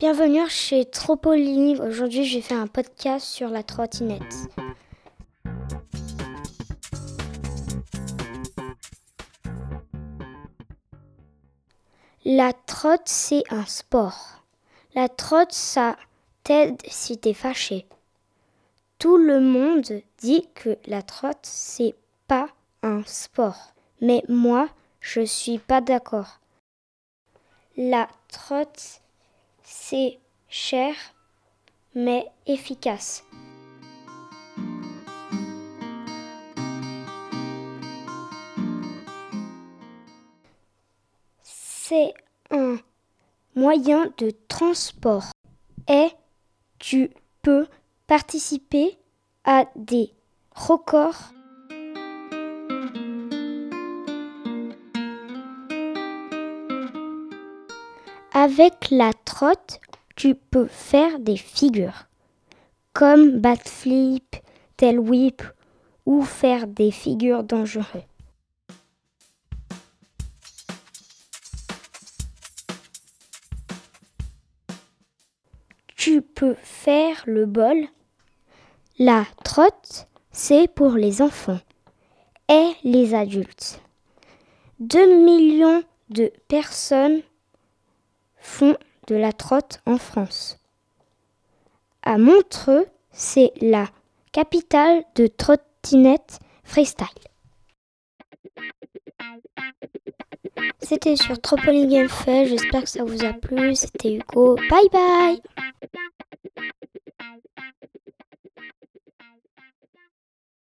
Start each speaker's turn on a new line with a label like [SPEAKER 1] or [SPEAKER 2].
[SPEAKER 1] Bienvenue chez Tropoline. Aujourd'hui, je vais faire un podcast sur la trottinette. La trotte, c'est un sport. La trotte, ça t'aide si t'es fâché. Tout le monde dit que la trotte, c'est pas un sport. Mais moi, je suis pas d'accord. La trotte, c'est cher, mais efficace. C'est un moyen de transport et tu peux participer à des records Avec la trotte, tu peux faire des figures, comme backflip, tail whip ou faire des figures dangereuses. Tu peux faire le bol. La trotte, c'est pour les enfants et les adultes. 2 millions de personnes font de la trotte en France. À Montreux, c'est la capitale de trottinette freestyle. C'était sur Tropoline Game j'espère que ça vous a plu. C'était Hugo. Bye bye